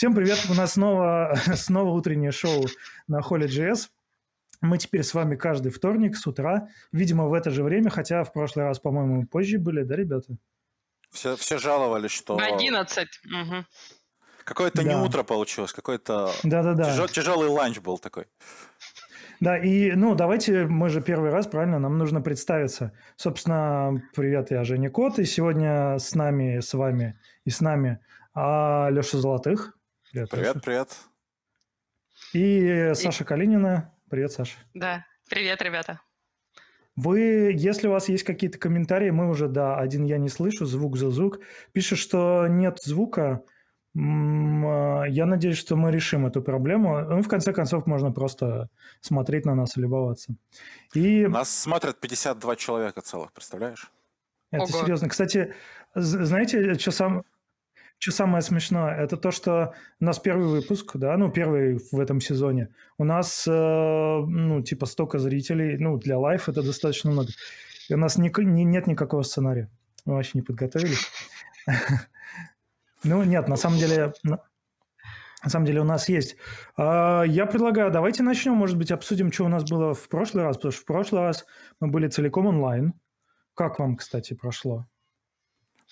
Всем привет, у нас снова, снова утреннее шоу на Holy.js. Мы теперь с вами каждый вторник с утра, видимо, в это же время, хотя в прошлый раз, по-моему, позже были, да, ребята? Все, все жаловались, что... В 11. Угу. Какое-то Да. не утро получилось, какой-то Да-да-да. тяжел- тяжелый ланч был такой. Да, и, ну, давайте, мы же первый раз, правильно, нам нужно представиться. Собственно, привет, я Женя Кот, и сегодня с нами, с вами и с нами а, Леша Золотых. Привет, Привет, Леша. привет. И Саша Калинина. Привет, Саша. Да. Привет, ребята. Вы, если у вас есть какие-то комментарии, мы уже, да, один я не слышу, звук за звук. Пишет, что нет звука. А, Я надеюсь, что мы решим эту проблему. Ну, в конце концов, можно просто смотреть на нас и любоваться. И Нас смотрят 52 человека целых, представляешь? это Ого. серьезно. Кстати, знаете, что, сам, что самое смешное? Это то, что у нас первый выпуск, да, ну, первый в этом сезоне. У нас, э, ну, типа, столько зрителей, ну, для лайф это достаточно много. И у нас ник- не- нет никакого сценария. Мы вообще не подготовились. Ну, нет, на самом деле... на- На самом деле у нас есть. А, Я предлагаю, давайте начнем, может быть, обсудим, что у нас было в прошлый раз, потому что в прошлый раз мы были целиком онлайн. Как вам, кстати, прошло?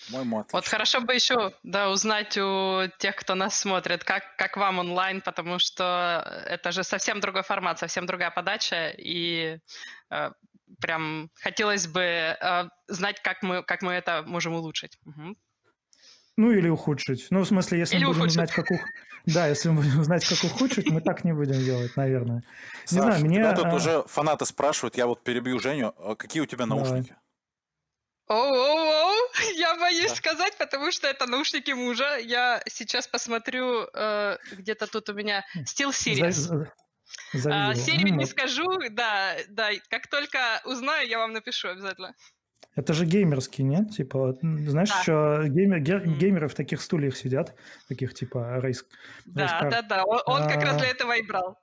По-моему, Вот хорошо бы еще, да, узнать у тех, кто нас смотрит, как, как вам онлайн, потому что это же совсем другой формат, совсем другая подача, и э, прям хотелось бы э, знать, как мы, как мы это можем улучшить. Мгм. Ну, или ухудшить. Ну, в смысле, если Или мы будем ухудшить. знать, как ух... Да, если мы будем знать, как ухудшить, мы так не будем делать, наверное. Не Саш, знаю, мне... тебя тут а, уже фанаты спрашивают, я вот перебью Женю, а какие у тебя Давай. наушники? Оу-оу-оу, я боюсь Да. сказать, потому что это наушники мужа. Я сейчас посмотрю, э, где-то тут у меня Steel Series. А, серию не скажу, да, да. Как только узнаю, я вам напишу обязательно. Это же геймерский, нет? Типа, знаешь, Да. что геймер- ге- Мгм. геймеры в таких стульях сидят, таких типа рейс. Да, рейс-кар. да, да. Он, он как раз А. для этого и брал.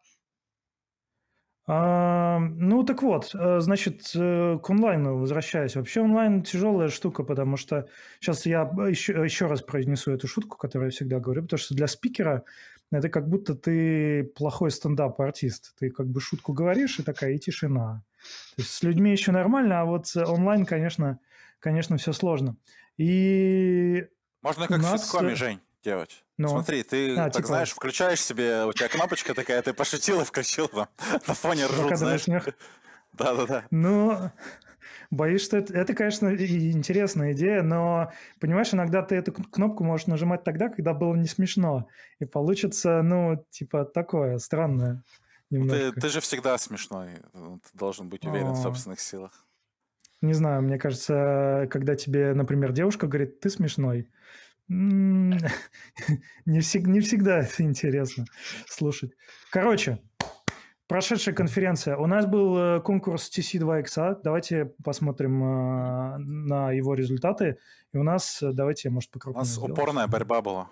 А, ну, так вот, э, значит, э, к онлайну возвращаясь. Вообще онлайн тяжелая штука, потому что сейчас я еще, еще раз произнесу эту шутку, которую я всегда говорю, потому что для спикера это как будто ты плохой стендап-артист. Ты как бы шутку говоришь, и такая, и тишина. То есть с людьми еще нормально, а вот э, онлайн, конечно, конечно, все сложно. И Можно как нас, в ситкоме, э, Жень, делать. Ну. Смотри, ты А, так типа- знаешь, включаешь себе, у тебя кнопочка такая, ты пошутил и включил там, на фоне ржут, знаешь. Да-да-да. Ну, боюсь, что это, это, конечно, интересная идея, но, понимаешь, иногда ты эту кн- кнопку можешь нажимать тогда, когда было не смешно. И получится, ну, типа, такое странное Ну, Ты, ты же всегда смешной, э, ты должен быть уверен в О. собственных силах. Не знаю, мне кажется, когда тебе, например, девушка говорит, ты смешной, не, всег- не всегда это интересно слушать. Короче, прошедшая конференция. У нас был э, конкурс TC2X. Давайте посмотрим э, на его результаты. И у нас, э, давайте, может, У покрупнее нас сделаем. упорная борьба была.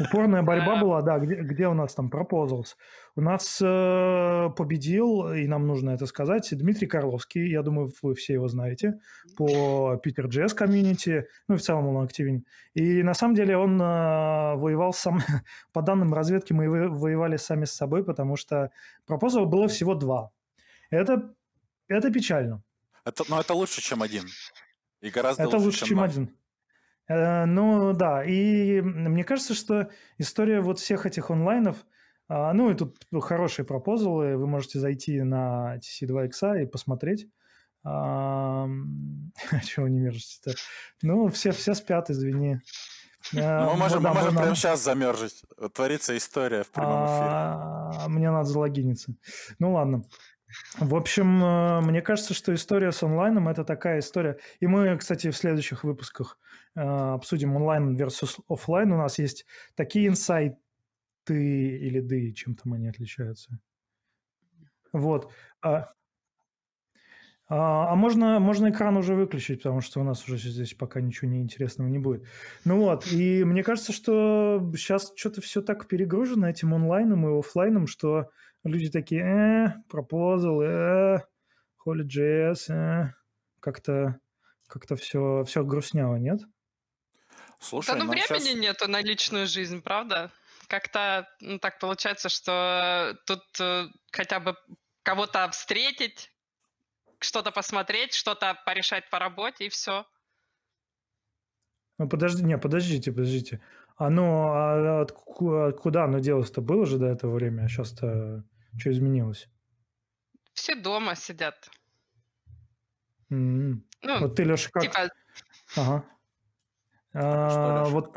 Упорная борьба была, да. Где, где у нас там Proposals? У нас э, победил, и нам нужно это сказать, Дмитрий Карловский. Я думаю, вы все его знаете по Питер JS комьюнити. Ну, и в целом он активен. И на самом деле он э, воевал сам... По данным разведки мы во- воевали сами с собой, потому что пропозалов было всего два. Это, это печально. Это, но это лучше, чем один. И гораздо Это лучше, чем ноль. один. Э, Ну да, и мне кажется, что история вот всех этих онлайнов, а, ну и тут хорошие пропозалы, вы можете зайти на TC2X и посмотреть. Чего вы не мержите-то? Ну, все, все спят, извини. Ну, мы можем, мы можем прямо сейчас замержить. Творится история в прямом эфире. а, Мне надо залогиниться. Ну ладно. В общем, э, мне кажется, что история с онлайном это такая история. И мы, кстати, в следующих выпусках э, обсудим онлайн versus офлайн. У нас есть такие инсайты или ды, чем там они отличаются. Вот. А, а, а можно, можно экран уже выключить, потому что у нас уже здесь пока ничего неинтересного не будет. Ну вот, и мне кажется, что сейчас что-то все так перегружено этим онлайном и офлайном, что люди такие, э, пропозал, э, Holy.js, э, как-то как-то все, все грустняво, нет? Слушай, да ну нам времени щас- нету на личную жизнь, правда? как-то ну, так получается, что тут э, хотя бы кого-то встретить, что-то посмотреть, что-то порешать по работе, и все. Ну, подожди, не, подождите, подождите. Оно, а от, от куда оно делось-то? Было же до этого время, а сейчас-то что изменилось? Все дома сидят. Mm-hmm. Ну, вот ты, Леша, как... Типа... Ага. А, вот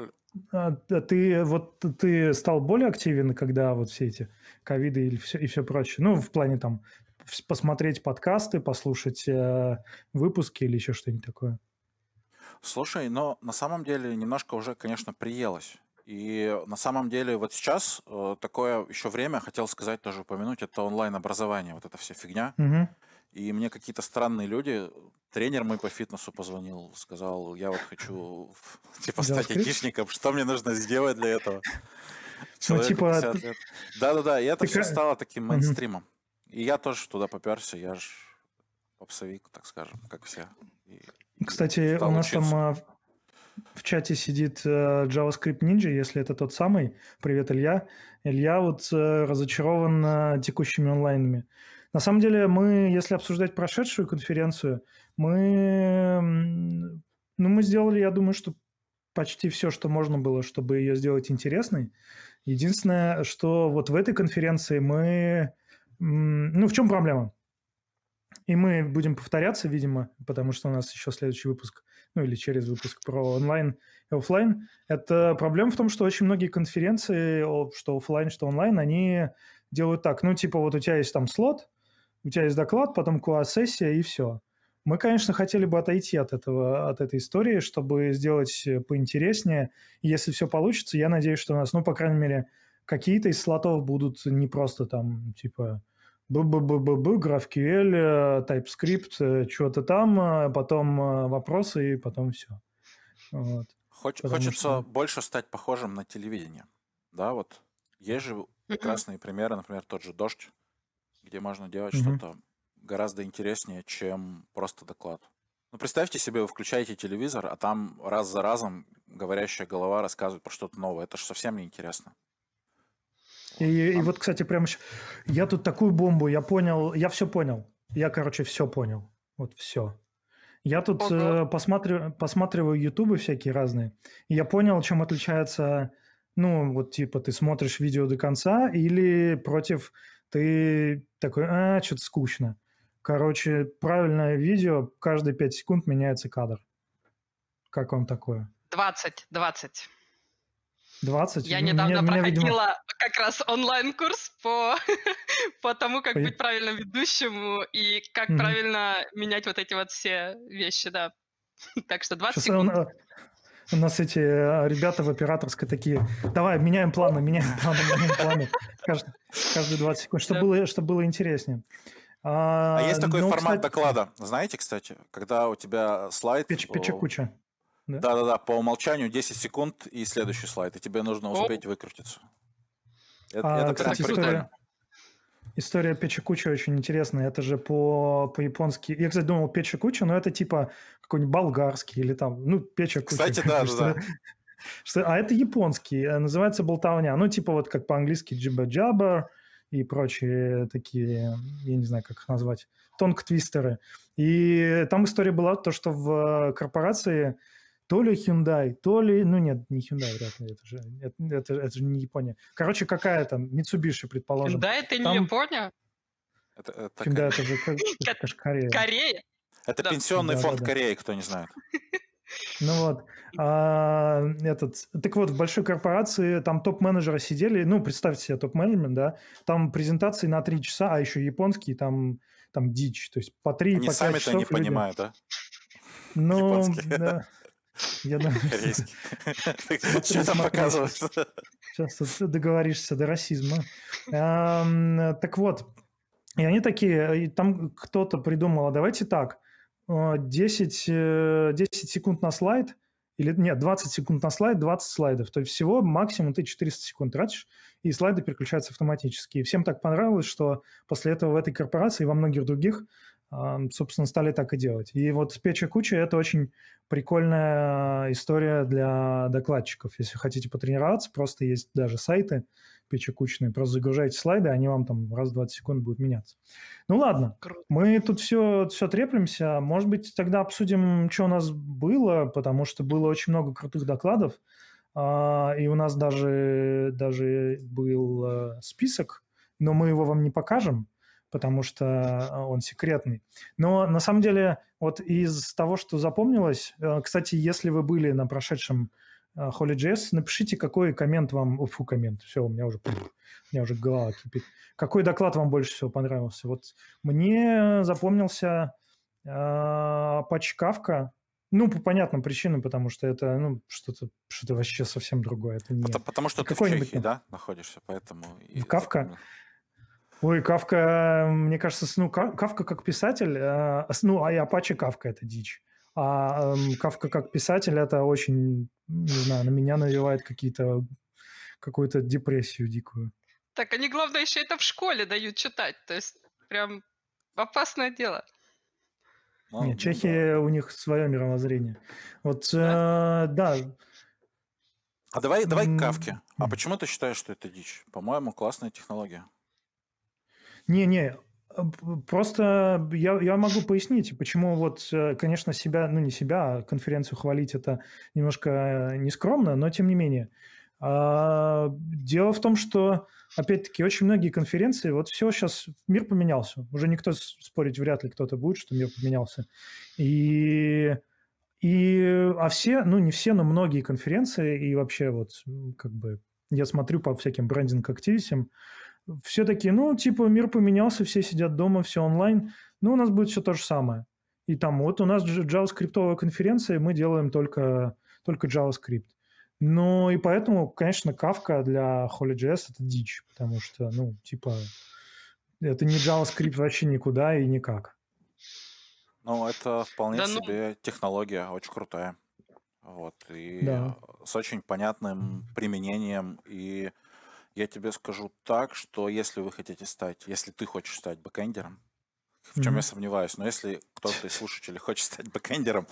а, ты вот ты стал более активен, когда вот все эти ковиды и все, и все прочее. Ну, в плане там посмотреть подкасты, послушать э, выпуски или еще что-нибудь такое. Слушай, но на самом деле немножко уже, конечно, приелось. И на самом деле вот сейчас э, такое еще время, хотел сказать, тоже упомянуть, это онлайн-образование, вот эта вся фигня. Угу. И мне какие-то странные люди, тренер мой по фитнесу позвонил, сказал, я вот хочу типа стать айтишником, что мне нужно сделать для этого? Ну, типа... Да-да-да, и это все стало таким мейнстримом. И я тоже туда поперся, я же попсовик, так скажем, как все. И Кстати, у нас учиться. там в чате сидит э, JavaScript Ninja, если это тот самый. Привет, Илья. Илья вот э, разочарован э, текущими онлайнами. На самом деле, мы, если обсуждать прошедшую конференцию, мы, ну, мы сделали, я думаю, что почти все, что можно было, чтобы ее сделать интересной. Единственное, что вот в этой конференции мы... Ну, в чем проблема? И мы будем повторяться, видимо, потому что у нас еще следующий выпуск, ну или через выпуск про онлайн и офлайн. Это проблема в том, что очень многие конференции, что офлайн, что онлайн, они делают так. Ну, типа вот у тебя есть там слот, у тебя есть доклад, потом QA-сессия и все. Мы, конечно, хотели бы отойти от этого, от этой истории, чтобы сделать поинтереснее. Если все получится, я надеюсь, что у нас, ну, по крайней мере, какие-то из слотов будут не просто там, типа, ББББ, GraphQL, TypeScript, э, что-то там, а потом э, вопросы и потом все. Вот. Хоч, хочется что... больше стать похожим на телевидение. Да, вот есть же прекрасные примеры, например, тот же «Дождь», где можно делать mm-hmm. что-то гораздо интереснее, чем просто доклад. Ну, представьте себе, вы включаете телевизор, а там раз за разом говорящая голова рассказывает про что-то новое. Это же совсем неинтересно. И, и вот, кстати, прям я тут такую бомбу, я понял, я все понял. Я, короче, все понял. Вот все. Я тут э, посматриваю, посматриваю ютубы всякие разные. И я понял, чем отличается, ну, вот типа ты смотришь видео до конца или против ты такой, а, что-то скучно. Короче, правильное видео, каждые 5 секунд меняется кадр. Как вам такое? 20, 20. 20? Я недавно меня, проходила видимо... как раз онлайн-курс по, по тому, как по... быть правильным ведущим и как mm-hmm. правильно менять вот эти вот все вещи, да. Так что 20 Сейчас секунд. Он, у нас эти э, ребята в операторской такие, давай, меняем планы, меняем планы, меняем планы. Каждый, каждые 20 секунд, чтобы, было, чтобы было интереснее. А, а есть такой ну, формат кстати... доклада, знаете, кстати, когда у тебя слайд... Печ, печекуча. Да-да-да, по умолчанию 10 секунд и следующий слайд, и тебе нужно успеть Оп. выкрутиться. Это, а, это кстати, история, история Печи Куча очень интересная. Это же по, по-японски. Я, кстати, думал Печи Куча, но это типа какой-нибудь болгарский или там, ну, Печа Куча. Кстати, да, да. Что, а это японский, э, называется болтовня. Ну, типа вот как по-английски джиба-джаба и прочие такие, я не знаю, как их назвать, тонг-твистеры. И там история была то, что в корпорации то ли Hyundai, то ли... Ну нет, не Hyundai, вряд ли, это же, это, это, это же не Япония. Короче, какая там, Mitsubishi, предположим. Hyundai это там... не Япония? Это, это Hyundai это же, это же Корея. Корея? Это да. пенсионный да, фонд да, да. Кореи, кто не знает. Ну вот, а, этот, так вот, в большой корпорации там топ-менеджеры сидели, ну, представьте себе топ-менеджмент, да, там презентации на три часа, а еще японские, там, там дичь, то есть по три, Они по сами-то часов не люди... понимают, да? Ну, да. Я думаю, что там показывают? Сейчас договоришься до расизма. Так вот, и они такие, там кто-то придумал, а давайте так, 10, 10 э, секунд на слайд, или нет, 20 секунд на слайд, 20 слайдов. То есть всего максимум ты 400 секунд тратишь, и слайды переключаются автоматически. И всем так понравилось, что после этого в этой корпорации и во многих других собственно, стали так и делать. И вот Печа Куча – это очень прикольная история для докладчиков. Если хотите потренироваться, просто есть даже сайты печекучные, просто загружаете слайды, они вам там раз в 20 секунд будут меняться. Ну ладно, Круто. мы тут все, все треплемся. Может быть, тогда обсудим, что у нас было, потому что было очень много крутых докладов, а, и у нас даже, даже был э, список, но мы его вам не покажем, потому что а, он секретный. Но на самом деле вот из того, что запомнилось, э, кстати, если вы были на прошедшем э, Holy.js, напишите, какой коммент вам... Фу, коммент, все, у меня уже, у меня уже голова кипит. Какой доклад вам больше всего понравился? Вот мне запомнился э, Kafka, ну, по понятным причинам, потому что это ну, что-то что вообще совсем другое. Это не... потому, потому что ты в Чехии, да, находишься, поэтому... В Кавка? Ой, Кавка, мне кажется, ну, Кавка как писатель, э, ну, а и Апачи Кавка – это дичь. А э, Кавка как писатель – это очень, не знаю, на меня навевает какие-то, какую-то депрессию дикую. Так, они, главное, еще это в школе дают читать, то есть прям опасное дело. Нет, Чехия, да. у них свое мировоззрение. Вот, да. Э, да. А давай, давай к Кавке. А почему ты считаешь, что это дичь? По-моему, классная технология. Не-не, Просто я, я могу пояснить, почему вот, э, конечно, себя, ну не себя, а конференцию хвалить это немножко нескромно, но тем не менее. А, дело в том, что, опять-таки, очень многие конференции, вот все сейчас, мир поменялся. Уже никто спорить вряд ли кто-то будет, что мир поменялся. И, и, а все, ну не все, но многие конференции и вообще вот как бы я смотрю по всяким брендинг-активистам, все таки ну, типа, мир поменялся, все сидят дома, все онлайн, ну, у нас будет все то же самое. И там вот у нас JavaScript конференция, мы делаем только, только JavaScript. Ну, и поэтому, конечно, Kafka для Holy.js это дичь, потому что, ну, типа, это не JavaScript вообще никуда и никак. Ну, это вполне да, ну... себе технология, очень крутая. Вот, и да. с очень понятным применением и я тебе скажу так, что если вы хотите стать, если ты хочешь стать бэкэндером, в чем mm-hmm. я сомневаюсь, но если кто-то из слушателей хочет стать бэкэндером,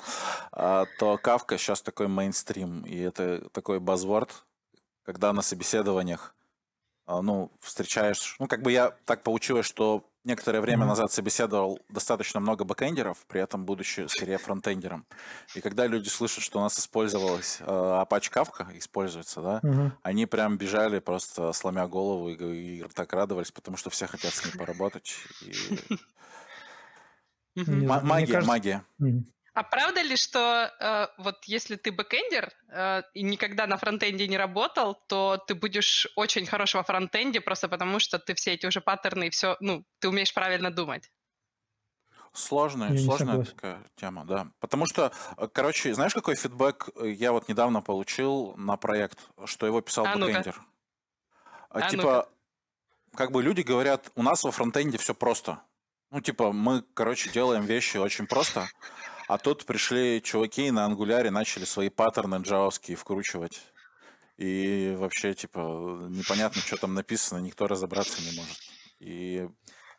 а, то Kafka сейчас такой мейнстрим, и это такой buzzword, когда на собеседованиях а, ну, встречаешь... Ну, как бы я так получилось, что некоторое время назад собеседовал достаточно много бэкэндеров, при этом будучи скорее фронтендером. И когда люди слышат, что у нас использовалась э, Apache Kafka, используется, да, mm-hmm. они прям бежали просто сломя голову и, и так радовались, потому что все хотят с ней поработать. Магия, магия. А правда ли, что э, вот если ты бэкэндер э, и никогда на фронтенде не работал, то ты будешь очень хорошим фронтендером просто потому, что ты все эти уже паттерны и все, ну, ты умеешь правильно думать? Сложная, я сложная такая тема, да. Потому что, э, короче, знаешь, какой фидбэк э, я вот недавно получил на проект, что его писал а, бэкэндер? А, а, типа, как бы люди говорят, у нас во фронтенде все просто. Ну, типа, мы, короче, делаем вещи очень просто, а тут пришли чуваки на ангуляре, начали свои паттерны джавовские вкручивать. И вообще, типа, непонятно, что там написано, никто разобраться не может. И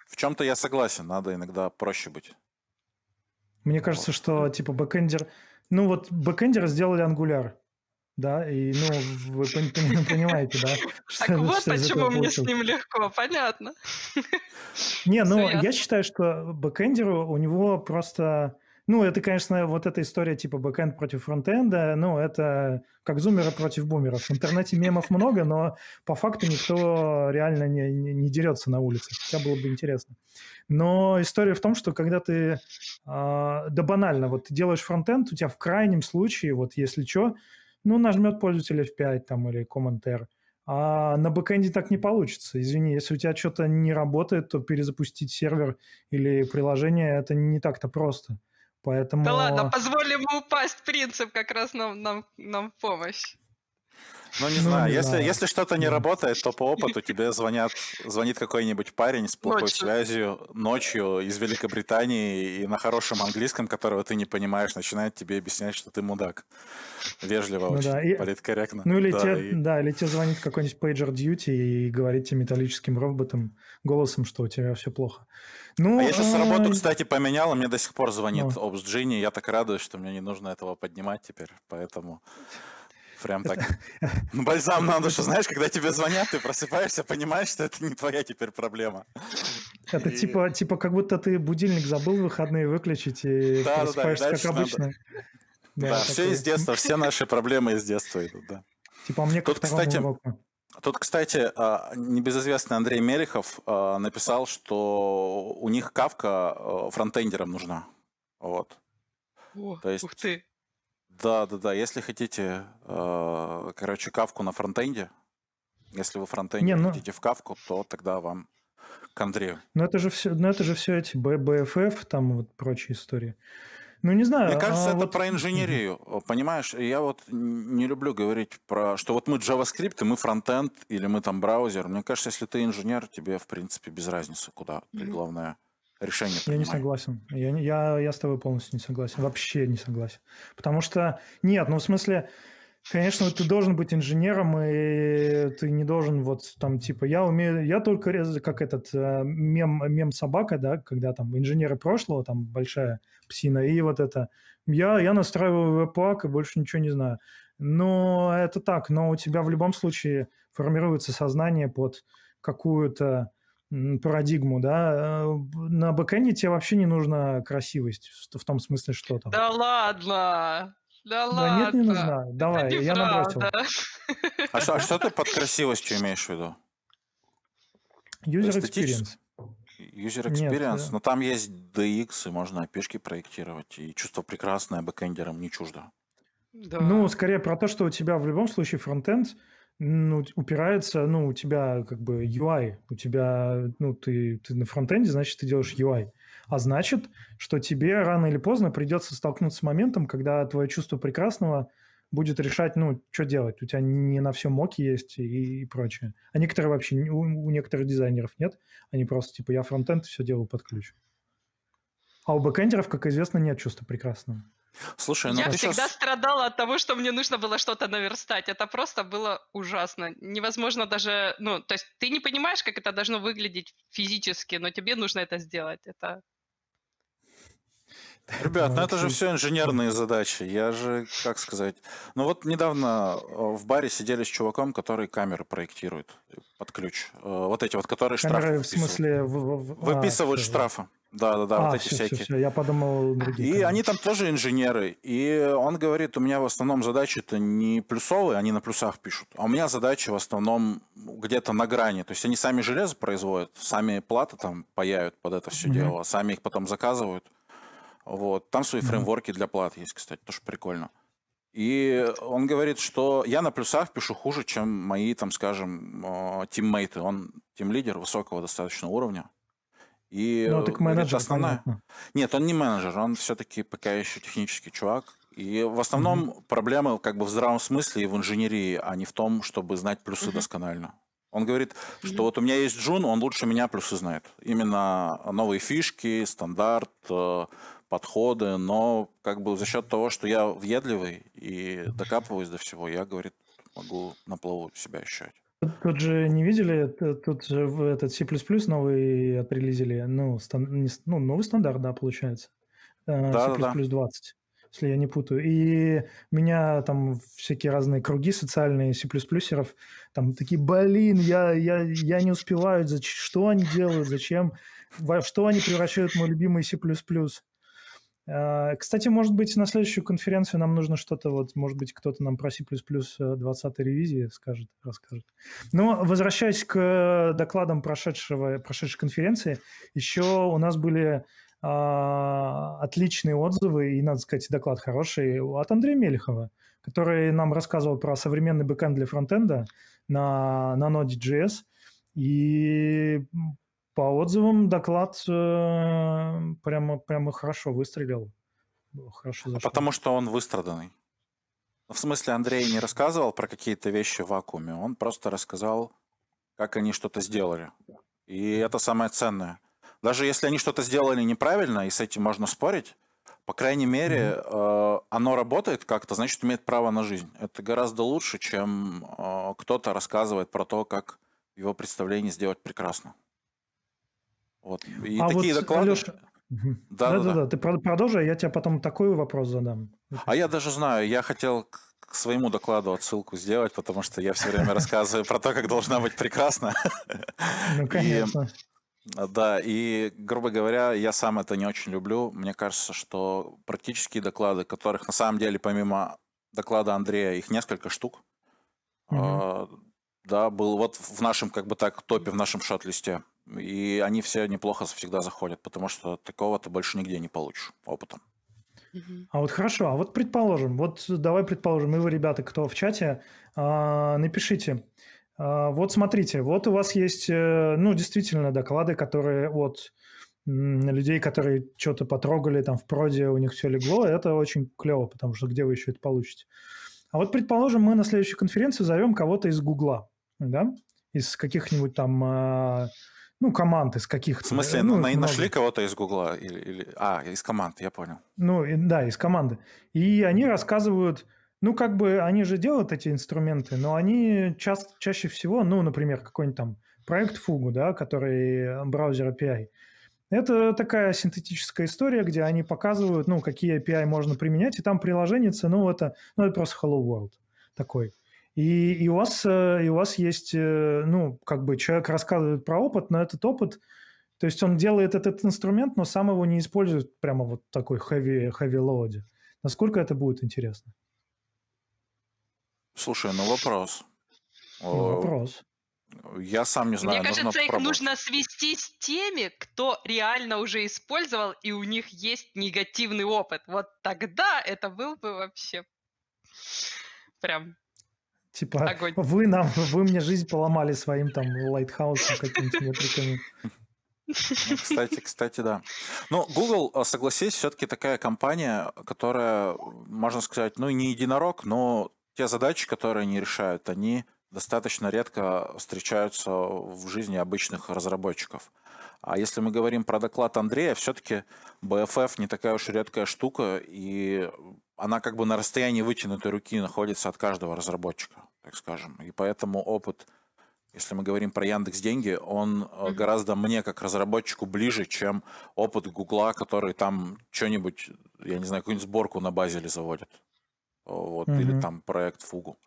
в чем-то я согласен, надо иногда проще быть. Мне кажется, вот. что, типа, бэкэндер... Ну, вот бэкэндер сделали ангуляр, да, и, ну, вы понимаете, да? Так вот почему мне с ним легко, понятно. Не, ну, я считаю, что бэкэндеру у него просто ну, это, конечно, вот эта история типа бэкэнд против фронтенда, ну, это как зумеры против бумеров. В интернете мемов много, но по факту никто реально не, не, не дерется на улице, хотя было бы интересно. Но история в том, что когда ты, э, да банально, вот ты делаешь фронтенд, у тебя в крайнем случае, вот если что, ну, нажмет пользователь F5 там или Command-R, а на бэкэнде так не получится. Извини, если у тебя что-то не работает, то перезапустить сервер или приложение это не так-то просто. Поэтому... Да ладно, позволь ему упасть, принцип как раз нам, нам, нам помощь. Ну, не ну, знаю. Если, если что-то не работает, то по опыту тебе звонят, звонит какой-нибудь парень с плохой ночью. связью ночью из Великобритании и на хорошем английском, которого ты не понимаешь, начинает тебе объяснять, что ты мудак. Вежливо, ну, очень, да. и, политкорректно. Ну, или, да, тебе, и... да, или тебе звонит какой-нибудь пейджер Duty и говорит тебе металлическим роботом голосом, что у тебя все плохо. Ну, а я сейчас а... работу, кстати, поменял, и мне до сих пор звонит ну. Ops Genie. Я так радуюсь, что мне не нужно этого поднимать теперь, поэтому... Прям так. Ну, бальзам на душу. Знаешь, когда тебе звонят, ты просыпаешься, понимаешь, что это не твоя теперь проблема. Это и... типа, типа как будто ты будильник забыл выходные выключить и да, просыпаешься да, да, как обычно. Надо... Да, да все из детства, все наши проблемы из детства идут, да. Типа мне Тут, кстати, уроку. Тут, кстати, а, небезызвестный Андрей Мелехов а, написал, что у них кавка а, фронтендерам нужна. Вот. О, То есть, ух ты. Да, да, да. Если хотите, э, короче, кавку на фронтенде, если вы фронтенде Не, ну... хотите в кавку, то тогда вам к Андрею. Ну это же все, ну это же все эти BFF, там вот прочие истории. Ну, не знаю. Мне кажется, а это вот... про инженерию. Понимаешь, я вот не люблю говорить про, что вот мы JavaScript, и мы фронтенд, или мы там браузер. Мне кажется, если ты инженер, тебе, в принципе, без разницы, куда ты, главное, решение Я не согласен. Я, я, я с тобой полностью не согласен. Вообще не согласен. Потому что, нет, ну в смысле, конечно, ты должен быть инженером, и ты не должен вот там типа, я умею, я только как этот э, мем, мем собака, да, когда там инженеры прошлого, там большая псина, и вот это, я, я настраиваю веб-пак и больше ничего не знаю. Но это так, но у тебя в любом случае формируется сознание под какую-то парадигму, да, э, на бэкэнде тебе вообще не нужна красивость, в том смысле, что там. Да ладно! Да, да ладно! нет, не нужна. Давай, я набросил. А что, а что ты под красивостью имеешь в виду? User experience. User experience, Нет, но там есть DX, и можно опишки проектировать, и чувство прекрасное бэкэндерам не чуждо. Да. Ну, скорее про то, что у тебя в любом случае фронтенд – ну, упирается, ну, у тебя как бы UI, у тебя, ну, ты, ты на фронтенде, значит, ты делаешь UI. А значит, что тебе рано или поздно придется столкнуться с моментом, когда твое чувство прекрасного будет решать, ну, что делать. У тебя не на все моки есть и, и прочее. А некоторые вообще, у, у некоторых дизайнеров нет. Они просто, типа, я фронтенд, все делаю под ключ. А у бэкэндеров, как известно, нет чувства прекрасного. Слушай, ну Я ты всегда сейчас... страдала от того, что мне нужно было что-то наверстать. Это просто было ужасно. Невозможно даже... Ну, то есть ты не понимаешь, как это должно выглядеть физически, но тебе нужно это сделать. Это Ребят, ну это же все инженерные задачи. Я же, как сказать... Ну вот недавно э, в баре сидели с чуваком, который камеры проектирует под ключ. Э, вот эти вот, которые камеры, штрафы в смысле... В, в, Выписывают а, штрафы. Да, да, да, а, вот эти все, всякие. Все, все. Я подумал другие. И они там тоже инженеры. И он говорит, у меня в основном задачи-то не плюсовые, они на плюсах пишут. А у меня задачи в основном где-то на грани. То есть они сами железо производят, сами платы там паяют под это все mm-hmm. дело, сами их потом заказывают. Вот. Там свои mm-hmm. фреймворки для плат есть, кстати, тоже прикольно. И он говорит, что я на плюсах пишу хуже, чем мои, там, скажем, э, тиммейты. Он тим-лидер высокого достаточно уровня. И ну, так менеджер, говорит, основная... Понятно. Нет, он не менеджер, он все-таки пока еще технический чувак. И в основном mm-hmm. проблемы как бы в здравом смысле и в инженерии, а не в том, чтобы знать плюсы mm-hmm. досконально. Он говорит, что вот у меня есть Джун, он лучше меня плюсы знает. Именно новые фишки, стандарт, э, подходы, но как бы за счет того, что я въедливый и докапываюсь до всего, я, говорит, могу на плаву себя ощущать. Тут же не видели, тут же в этот C++ новый отрелизили, ну, стан, не, ну новый стандарт, да, получается. Э, да, C++ да, 20, если я не путаю. И меня там всякие разные круги социальные C++ там такие, блин, я, я, я не успеваю, что они делают, зачем, во что они превращают мой любимый C++. А, кстати, может быть, на следующую конференцию нам нужно что-то, вот, может быть, кто-то нам про C++ 20 ревизии скажет, расскажет. Но возвращаясь к докладам прошедшего, прошедшей конференции, еще у нас были а, отличные отзывы, и, надо сказать, доклад хороший, от Андрея Мелехова, который нам рассказывал про современный бэкэнд для фронтенда на, на Node.js, и по отзывам доклад э, прямо, прямо хорошо выстрелил. Хорошо а зашел. потому что он выстраданный. Ну, в смысле, Андрей не рассказывал про какие-то вещи в вакууме, он просто рассказал, как они что-то сделали. И это самое ценное. Даже если они что-то сделали неправильно, и с этим можно спорить, по крайней мере, mm-hmm. э, оно работает как-то, значит, имеет право на жизнь. Это гораздо лучше, чем э, кто-то рассказывает про то, как его представление сделать прекрасно. Вот. И а такие вот, доклады... Алеша... Да, да, да, да. Ты продолжи, я тебе потом такой вопрос задам. А я даже знаю, я хотел к своему докладу отсылку сделать, потому что я все время рассказываю про то, как должна быть прекрасно. Ну, конечно. Да, и, грубо говоря, я сам это не очень люблю. Мне кажется, что практические доклады, которых на самом деле помимо доклада Андрея их несколько штук, угу. да, был вот в нашем, как бы так, топе, в нашем шот-листе. И они все неплохо всегда заходят, потому что такого ты больше нигде не получишь опытом. А вот хорошо, а вот предположим, вот давай предположим, и вы, ребята, кто в чате, а, напишите, а, вот смотрите, вот у вас есть, э, ну, действительно, доклады, которые от людей, которые что-то потрогали там в проде, у них все легло, это очень клево, потому что где вы еще это получите? А вот, предположим, мы на следующую конференцию зовем кого-то из Гугла, да, из каких-нибудь там, а, ну, команд из каких-то. В смысле, ну, на, нашли кого-то из Гугла? Или, или... А, из команд, я понял. Ну, да, из команды. И они рассказывают ну, как бы они же делают эти инструменты, но они ча- чаще всего, ну, например, какой-нибудь там проект Fugu, да, который браузер API. Это такая синтетическая история, где они показывают, ну, какие API можно применять, и там приложение, ну, это, ну, это просто Hello World такой. И, и, у вас, э, и у вас есть, э, ну, как бы человек рассказывает про опыт, но этот опыт, то есть он делает этот инструмент, но сам его не использует прямо вот такой heavy, heavy load. Насколько это будет интересно? Слушай, ну вопрос. Ну, вопрос. Я сам не знаю. Мне кажется, их нужно свести с теми, кто реально уже использовал, и у них есть негативный опыт. Вот тогда это был бы вообще прям Типа, Огонь. вы нам, вы мне жизнь поломали своим там лайтхаусом каким-то метриками. Ну, кстати, кстати, да. Ну, Google, а, согласись, все-таки такая компания, которая, можно сказать, ну, не единорог, но те задачи, которые они решают, они достаточно редко встречаются в жизни обычных разработчиков. А если мы говорим про доклад Андрея, все-таки BFF не такая уж редкая штука, и она как бы на расстоянии вытянутой руки находится от каждого разработчика, так скажем. И поэтому опыт, если мы говорим про Яндекс Деньги, он mm-hmm. гораздо мне как разработчику ближе, чем опыт Гугла, который там что-нибудь, я не знаю, какую-нибудь сборку на Базеле заводит вот, mm-hmm. или там проект Фугу.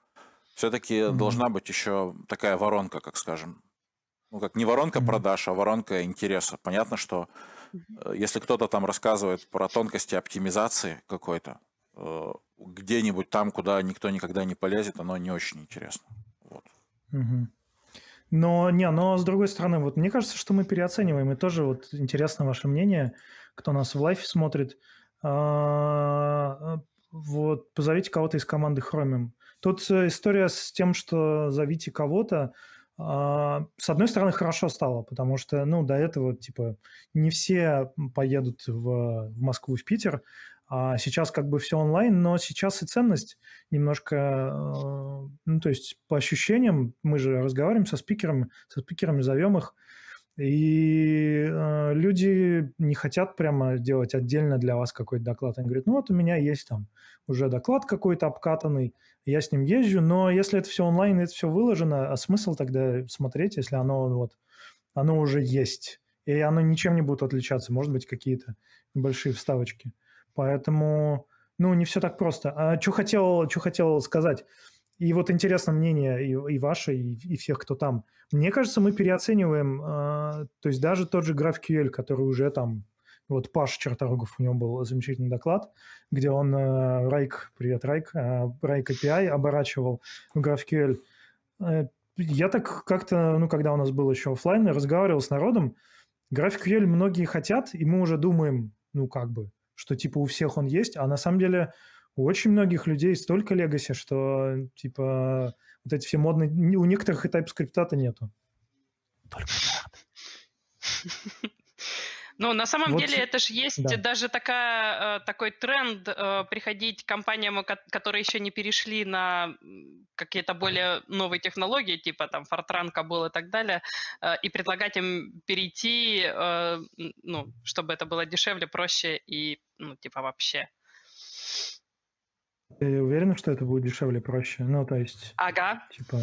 Все-таки mm-hmm. должна быть еще такая воронка, как скажем. Ну, как не воронка mm-hmm. продаж, а воронка интереса. Понятно, что mm-hmm. если кто-то там рассказывает про тонкости оптимизации какой-то, э, где-нибудь там, куда никто никогда не полезет, оно не очень интересно. Вот. Mm-hmm. Но, не, но с другой стороны, вот мне кажется, что мы переоцениваем, и тоже вот интересно ваше мнение, кто нас в лайфе смотрит, а, вот позовите кого-то из команды Chromium. Тут э, история с тем, что зовите кого-то, а, с одной стороны, хорошо стало, потому что, ну, до этого, типа, не все поедут в, в Москву, в Питер, а сейчас как бы все онлайн, но сейчас и ценность немножко, э, ну, то есть по ощущениям, мы же разговариваем со спикерами, со спикерами зовем их, и э, люди не хотят прямо делать отдельно для вас какой-то доклад. Они говорят, ну вот у меня есть там уже доклад какой-то обкатанный, я с ним езжу, но если это все онлайн, это все выложено, а смысл тогда смотреть, если оно вот, оно уже есть, и оно ничем не будет отличаться, может быть, какие-то небольшие вставочки. Поэтому, ну, не все так просто. А что хотел, что хотел сказать? И вот интересно мнение и, и ваше, и, и всех, кто там. Мне кажется, мы переоцениваем, э, то есть даже тот же GraphQL, который уже там, вот Паш Черторогов, у него был замечательный доклад, где он э, Райк, привет, Райк, э, Райк API оборачивал в GraphQL. Я так как-то, ну, когда у нас был еще офлайн, разговаривал с народом, GraphQL многие хотят, и мы уже думаем, ну, как бы, что типа у всех он есть, а на самом деле у очень многих людей столько легаси, что, типа, вот эти все модные... У некоторых и TypeScript-то нету. Только Ну, на самом вот, деле, это же есть да. даже такая, э, такой тренд э, приходить к компаниям, которые еще не перешли на какие-то более новые технологии, типа там Fortran, Kabul и так далее, э, и предлагать им перейти, ну, чтобы это было дешевле, проще и, ну, типа вообще. Ты уверена, что это будет дешевле, проще? Ну, то есть... Ага. Типа...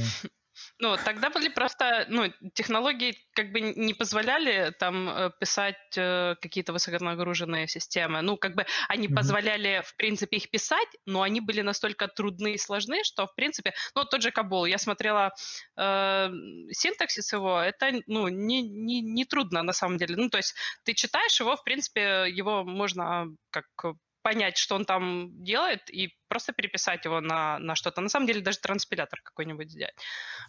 Ну, тогда были просто, ну, технологии как бы не позволяли там э, писать э, какие-то высоконагруженные системы. Ну, как бы они mm-hmm. позволяли, в принципе, их писать, но они были настолько трудны и сложны, что, в принципе, ну, тот же Кабул, я смотрела э, синтаксис его, это, ну, не, не, не трудно на самом деле. Ну, то есть ты читаешь его, в принципе, его можно как понять, что он там делает, и просто переписать его на, на что-то. На самом деле даже транспилятор какой-нибудь сделать.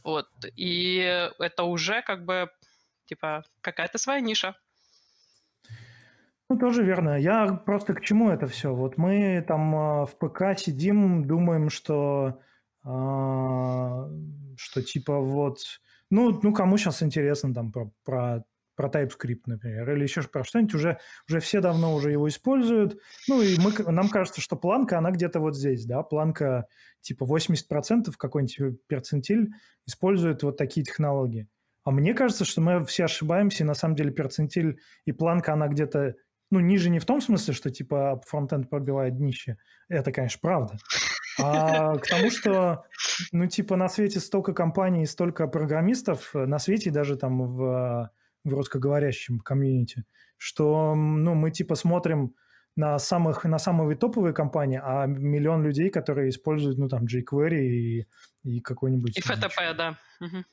Вот. И это уже как бы, типа, какая-то своя ниша. Ну, тоже верно. Я просто к чему это все? Вот мы там а, в ПК сидим, думаем, что, а, что типа вот, ну, ну, кому сейчас интересно там про, про про TypeScript, например, или еще про что-нибудь, уже, уже все давно уже его используют. Ну, и мы, нам кажется, что планка, она где-то вот здесь, да, планка типа 80% какой-нибудь перцентиль использует вот такие технологии. А мне кажется, что мы все ошибаемся, и на самом деле перцентиль и планка, она где-то, ну, ниже не в том смысле, что типа фронтенд пробивает днище. Это, конечно, правда. А к тому, что, ну, типа, на свете столько компаний, столько программистов, на свете даже там в в русскоговорящем комьюнити, что ну, мы типа смотрим на, самых, на самые топовые компании, а миллион людей, которые используют, ну, там, jQuery и, и какой-нибудь... И FTP, да. Угу.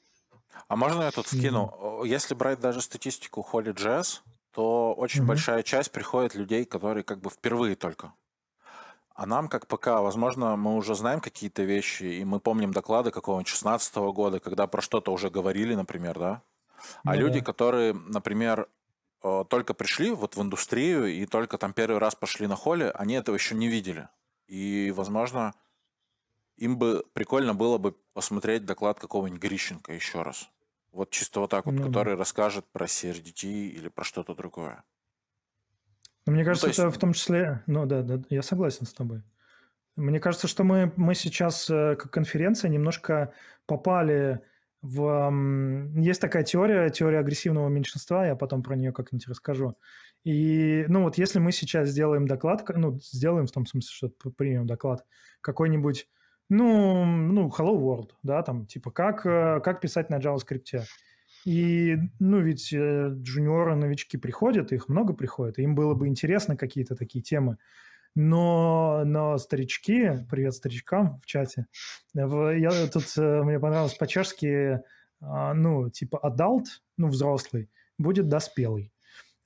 А можно я тут скину? Mm-hmm. Если брать даже статистику Holy.js, то очень mm-hmm. большая часть приходит людей, которые как бы впервые только. А нам, как ПК, возможно, мы уже знаем какие-то вещи, и мы помним доклады какого-нибудь 16 года, когда про что-то уже говорили, например, да? А да. люди, которые, например, э, только пришли вот в индустрию и только там первый раз пошли на холле, они этого еще не видели. И, возможно, им бы прикольно было бы посмотреть доклад какого-нибудь Грищенко еще раз. Вот чисто вот так вот, ну, который да. расскажет про CRDT или про что-то другое. Ну, мне кажется, ну, есть... это в том числе... Ну да, да, я согласен с тобой. Мне кажется, что мы, мы сейчас, э, как конференция, немножко попали в... Есть такая теория, теория агрессивного меньшинства, я потом про нее как-нибудь расскажу. И, ну, вот если мы сейчас сделаем доклад, ну, сделаем в том смысле, что примем доклад, какой-нибудь, ну, ну, Hello World, да, там, типа, как, э, как писать на JavaScript. И, ну, ведь э, джуниоры, новички приходят, их много приходит, и им было бы интересно какие-то такие темы. Но, но старички, привет старичкам в чате, я тут, э, мне понравилось по-чешски, а, ну, типа adult, ну, взрослый, будет доспелый.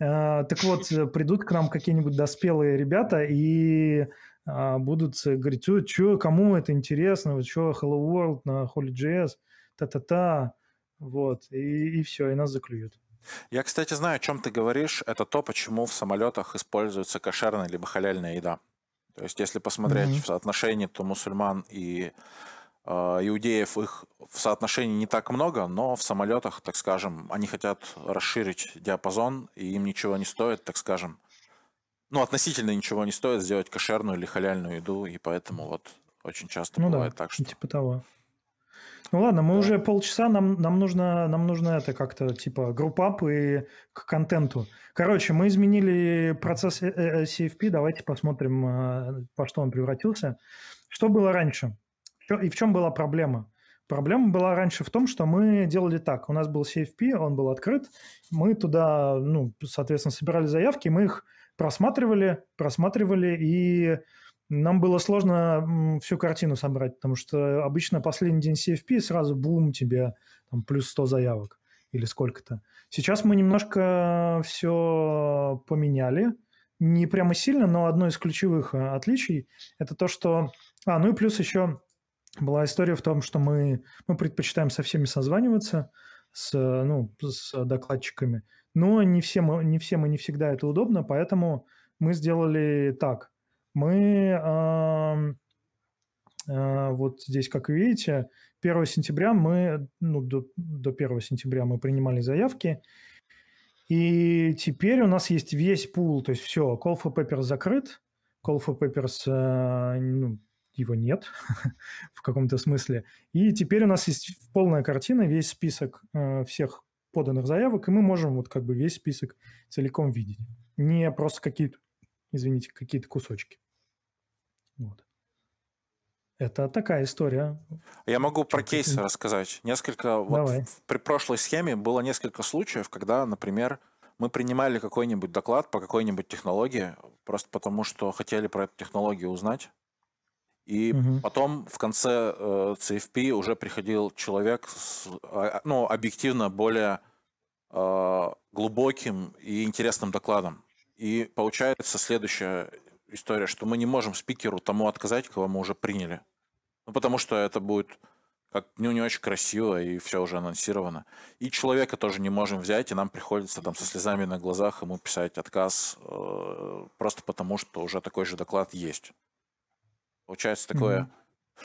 А, так вот, придут к нам какие-нибудь доспелые ребята и а, будут говорить, что, кому это интересно, что Hello World на Holy.js, та-та-та, вот, и, и все, и нас заклюют. Я, кстати, знаю, о чем ты говоришь. Это то, почему в самолетах используется кошерная либо халяльная еда. То есть, если посмотреть mm-hmm. в соотношении, то мусульман и э, иудеев их в соотношении не так много, но в самолетах, так скажем, они хотят расширить диапазон, и им ничего не стоит, так скажем, ну, относительно ничего не стоит сделать кошерную или халяльную еду, и поэтому вот очень часто ну бывает да, так, что... типа того. Ну ладно, мы да. уже полчаса, нам, нам, нужно, нам нужно это как-то типа группап и к контенту. Короче, мы изменили процесс э, э, CFP, давайте посмотрим, э, по что он превратился. Что было раньше? И в чем была проблема? Проблема была раньше в том, что мы делали так. У нас был CFP, он был открыт. Мы туда, ну, соответственно, собирали заявки, мы их просматривали, просматривали и нам было сложно всю картину собрать, потому что обычно последний день CFP сразу бум тебе там, плюс 100 заявок или сколько-то. Сейчас мы немножко все поменяли, не прямо сильно, но одно из ключевых э, отличий – это то, что… А, ну и плюс еще была история в том, что мы, мы предпочитаем со всеми созваниваться, с, ну, с докладчиками, но не всем, не всем и не всегда это удобно, поэтому мы сделали так – мы э, вот здесь, как видите, 1 сентября мы, ну, до, до 1 сентября мы принимали заявки, И теперь у нас есть весь пул, то есть все, Call for Papers закрыт, Call for Papers, э, ну, его нет в каком-то смысле. И теперь у нас есть полная картина, весь список э, всех поданных заявок, и мы можем вот как бы весь список целиком видеть. Не просто какие-то, извините, какие-то кусочки. Вот. Это такая история. Я могу про кейсы рассказать. Несколько, вот при прошлой схеме было несколько случаев, когда, например, мы принимали какой-нибудь доклад по какой-нибудь технологии, просто потому что хотели про эту технологию узнать. И угу. потом в конце э, CFP уже приходил человек с, а, ну, объективно более э, глубоким и интересным докладом. И получается следующая история, что мы не можем спикеру тому отказать, кого мы уже приняли. Ну, потому что это будет как ну, не очень красиво, и все уже анонсировано. И человека тоже не можем взять, и нам приходится там со слезами на глазах ему писать отказ, э, просто потому что уже такой же доклад есть. Получается такое... Mm-hmm.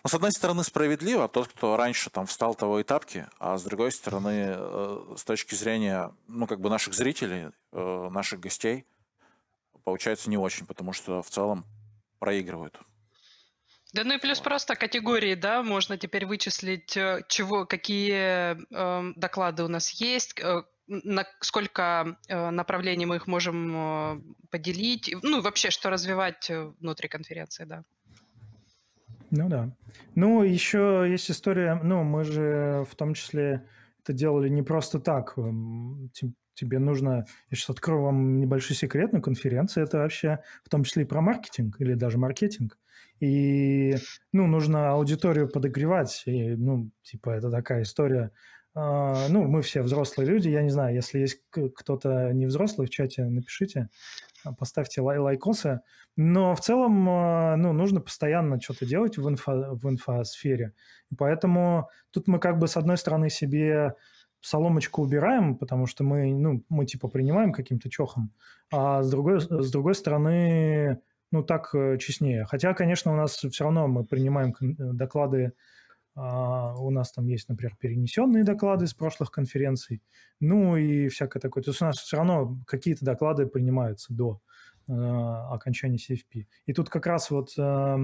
Ну, с одной стороны, справедливо, тот, кто раньше там встал того и тапки, а с другой стороны, э, с точки зрения, ну, как бы наших зрителей, э, наших гостей, получается не очень, потому что в целом проигрывают. Да ну и плюс просто категории, да, можно теперь вычислить, э, чего, какие э, доклады у нас есть, э, на сколько э, направлений мы их можем э, поделить, ну и вообще, что развивать э, внутри конференции, да. Ну да. Ну, еще есть история, ну, мы же в том числе это делали не просто так. Эм, тебе нужно, я сейчас открою вам небольшой секрет на конференции, это вообще в том числе и про маркетинг или даже маркетинг. И, ну, нужно аудиторию подогревать. И, ну, типа, это такая история. А, ну, мы все взрослые люди. Я не знаю, если есть кто-то не взрослый в чате, напишите, а, поставьте лай лайкосы. Но в целом, а, ну, нужно постоянно что-то делать в, инфо, в инфосфере. Поэтому тут мы как бы с одной стороны себе соломочку убираем, потому что мы, ну, мы типа принимаем каким-то чохом, а с другой, с другой стороны, ну, так э, честнее. Хотя, конечно, у нас все равно мы принимаем э, доклады, а, у нас там есть, например, перенесенные доклады с прошлых конференций, ну и всякое такое. То есть у нас все равно какие-то доклады принимаются до э, окончания CFP. И тут как раз вот э,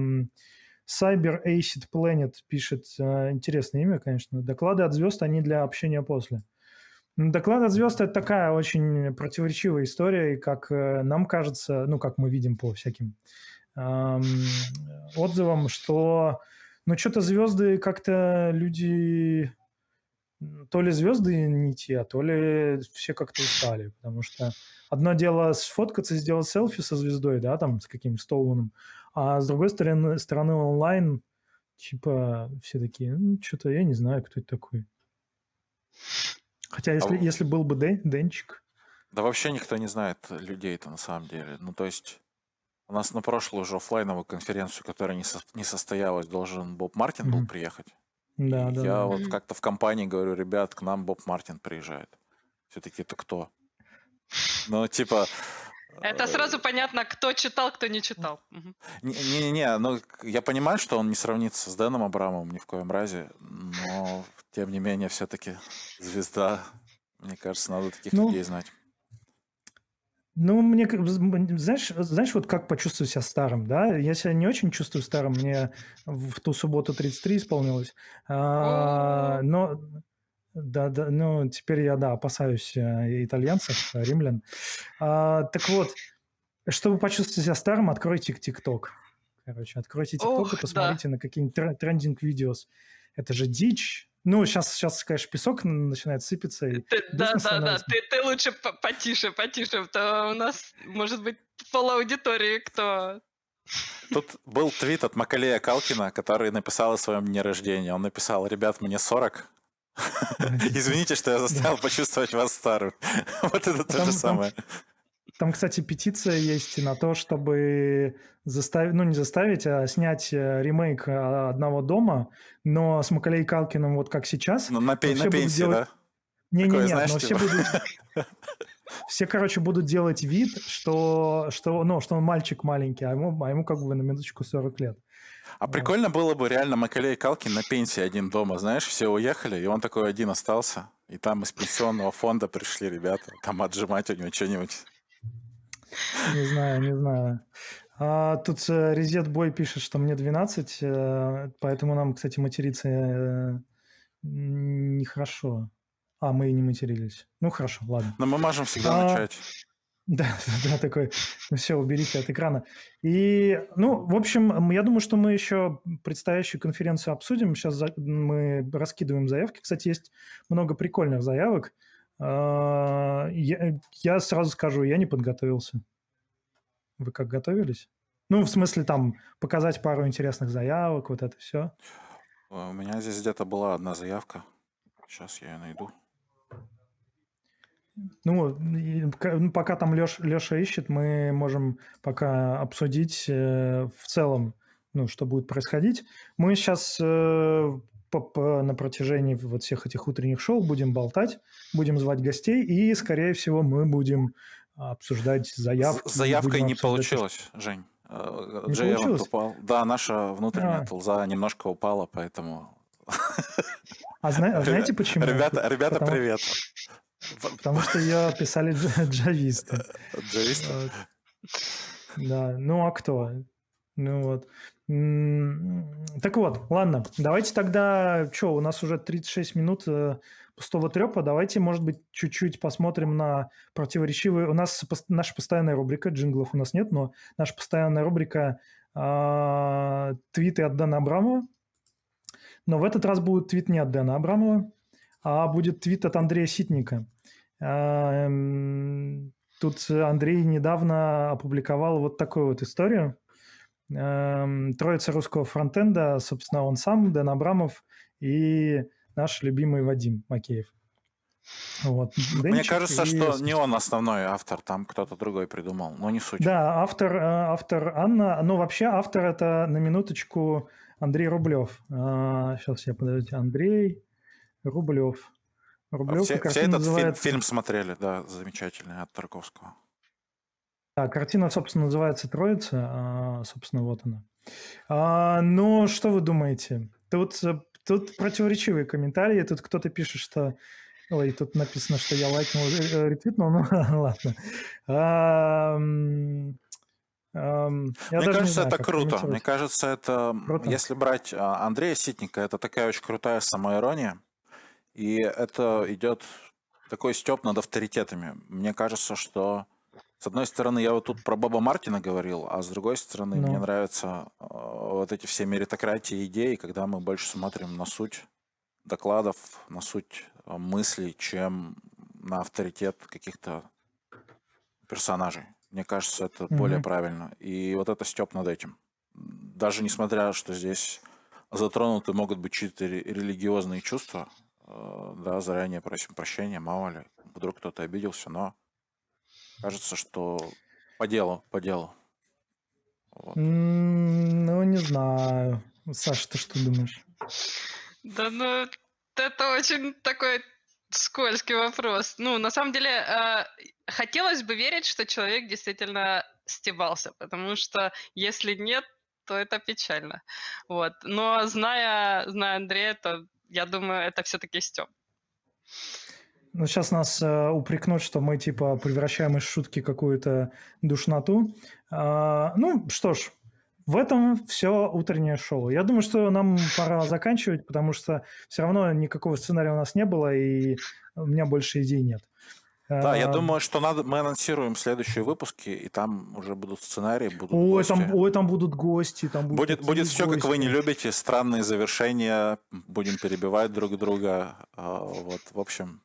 Cyber Acid Planet пишет, э, интересное имя, конечно, доклады от звезд, они для общения после. Доклад от звезд – это такая очень противоречивая история, и как э, нам кажется, ну, как мы видим по всяким эм, отзывам, что, ну, что-то звезды как-то люди, то ли звезды не те, то ли все как-то устали, потому что одно дело сфоткаться, сделать селфи со звездой, да, там, с каким-то Столманом, а с другой стороны, стороны онлайн, типа, все такие, ну, что-то я не знаю, кто это такой. Хотя если, а... если был бы Дэн, Денчик... Да вообще никто не знает людей-то на самом деле. Ну, то есть у нас на прошлую уже офлайновую конференцию, которая не, со, не состоялась, должен Боб Мартин mm-hmm. был приехать. Да, да. Я да. вот как-то в компании говорю, ребят, к нам Боб Мартин приезжает. Все-таки это кто? Ну, типа... Это сразу понятно, кто читал, кто не читал. Не-не-не, ну, я понимаю, что он не сравнится с Дэном Абрамовым ни в коем разе, но тем не менее, все-таки звезда. Мне кажется, надо таких ну, людей знать. Ну, мне, знаешь, знаешь, вот как почувствовать себя старым, да? Я себя не очень чувствую старым, мне в ту субботу 33 исполнилось. А, но, да, да, ну, теперь я, да, опасаюсь э, итальянцев, римлян. А, так вот, чтобы почувствовать себя старым, откройте ТикТок. Короче, откройте ТикТок и посмотрите да. на какие-нибудь трендинг-видеос. Это же дичь, ну, сейчас, сейчас, конечно, песок начинает сыпаться. И ты, да, да, да. Ты, ты лучше потише, потише, то у нас может быть пол аудитории, кто... Тут был твит от Макалея Калкина, который написал о своем дне рождения. Он написал, ребят, мне 40. Извините, что я заставил почувствовать вас старым. Вот это то же самое. Там, кстати, петиция есть на то, чтобы заставить, ну не заставить, а снять э, ремейк э, одного дома, но с Макалей Калкиным вот как сейчас. Ну, на, пен- на пенсии, делать... да? Не-не-не, но все типа? будут... Все, короче, будут делать вид, что, что, ну, что он мальчик маленький, а ему, а ему как бы на минуточку 40 лет. А вот. прикольно было бы реально Макалей Калкин на пенсии один дома, знаешь, все уехали, и он такой один остался. И там из пенсионного фонда пришли ребята, там отжимать у него что-нибудь. Не знаю, не знаю. А, тут э, Резет Бой пишет, что мне 12, э, поэтому нам, кстати, материться э, нехорошо. А, мы и не матерились. Ну, хорошо, ладно. Но мы можем всегда а, начать. Да, да, такой, ну все, уберите от экрана. И, ну, в общем, я думаю, что мы еще предстоящую конференцию обсудим. Сейчас за, мы раскидываем заявки. Кстати, есть много прикольных заявок. А, я, я сразу скажу, я не подготовился. Вы как готовились? Ну, в смысле, там, показать пару интересных заявок, вот это все. У меня здесь где-то была одна заявка. Сейчас я ее найду. Ну, ну, пока там Леш, Леша ищет, мы можем пока обсудить э, в целом, ну, что будет происходить. Мы сейчас э, по, по, на протяжении вот всех этих утренних шоу будем болтать, будем звать гостей, и, скорее всего, мы будем обсуждать заявки. С заявкой не получилось, то, Жень. Э, не получилось? упал. Да, наша внутренняя а. толза немножко упала, поэтому... А, зна- а знаете почему? Ребята, ребята Потому... привет. Потому что ее писали джависты. Джависты? Да, ну а кто? Ну вот. Так вот, ладно, давайте тогда, что, у нас уже 36 минут э, пустого трепа, давайте, может быть, чуть-чуть посмотрим на противоречивые... У нас наша постоянная рубрика, джинглов у нас нет, но наша постоянная рубрика э, твиты от Дэна Абрамова. Но в этот раз будет твит не от Дэна Абрамова, а будет твит от Андрея Ситника. Эм, тут Андрей недавно опубликовал вот такую вот историю. Эм, троица русского фронтенда, собственно, он сам, Дэн Абрамов и наш любимый Вадим Макеев. Вот. Мне кажется, и... что не он основной автор, там кто-то другой придумал, но не суть. Да, автор, э, автор Анна, но вообще автор это на минуточку Андрей Рублев. Сейчас а, я подождите, Андрей Рублев. Рублев все, все этот называется... фильм, фильм смотрели, да, замечательный от Тарковского. Да, картина, собственно, называется «Троица», а, собственно, вот она. А, но что вы думаете? Тут, тут противоречивые комментарии. Тут кто-то пишет, что... Ой, тут написано, что я лайкнул, э, ретвитнул, ну ладно. А, Мне кажется, знаю, это круто. Мне кажется, это... Круто? Если брать а, Андрея Ситника, это такая очень крутая самоирония. И это идет такой степ над авторитетами. Мне кажется, что с одной стороны, я вот тут про Боба Мартина говорил, а с другой стороны, ну. мне нравятся э, вот эти все меритократии идеи, когда мы больше смотрим на суть докладов, на суть э, мыслей, чем на авторитет каких-то персонажей. Мне кажется, это mm-hmm. более правильно. И вот это степ над этим. Даже несмотря, что здесь затронуты могут быть чьи-то религиозные чувства, да, заранее просим прощения, мало ли, вдруг кто-то обиделся, но кажется, что по делу, по делу. Вот. Ну, не знаю. Саша, ты что думаешь? Да ну, это очень такой скользкий вопрос. Ну, на самом деле, э, хотелось бы верить, что человек действительно стебался, потому что если нет, то это печально. Вот. Но зная, зная Андрея, то я думаю, это все-таки Степ. Ну, сейчас нас э, упрекнут, что мы, типа, превращаем из шутки какую-то душноту. А, ну, что ж, в этом все утреннее шоу. Я думаю, что нам пора заканчивать, потому что все равно никакого сценария у нас не было, и у меня больше идей нет. Да, я думаю, что надо, мы анонсируем следующие выпуски, и там уже будут сценарии, будут ой, гости. Там, ой, там будут гости. Там будут будет будет все, гости. как вы не любите, странные завершения, будем перебивать друг друга. А, вот, в общем.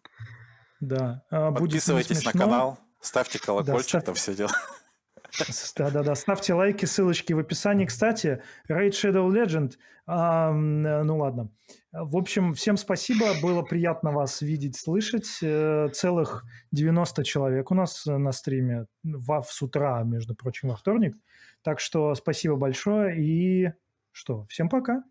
Да. А, Подписывайтесь на канал, ставьте колокольчик, да, ставь... там все дела. Да-да-да, ставьте лайки, ссылочки в описании. Кстати, Raid Shadow Legend, а, ну ладно. В общем, всем спасибо, было приятно вас видеть, слышать. Э, целых 90 человек у нас на стриме в, с утра, между прочим, во вторник. Так что спасибо большое и что, всем пока.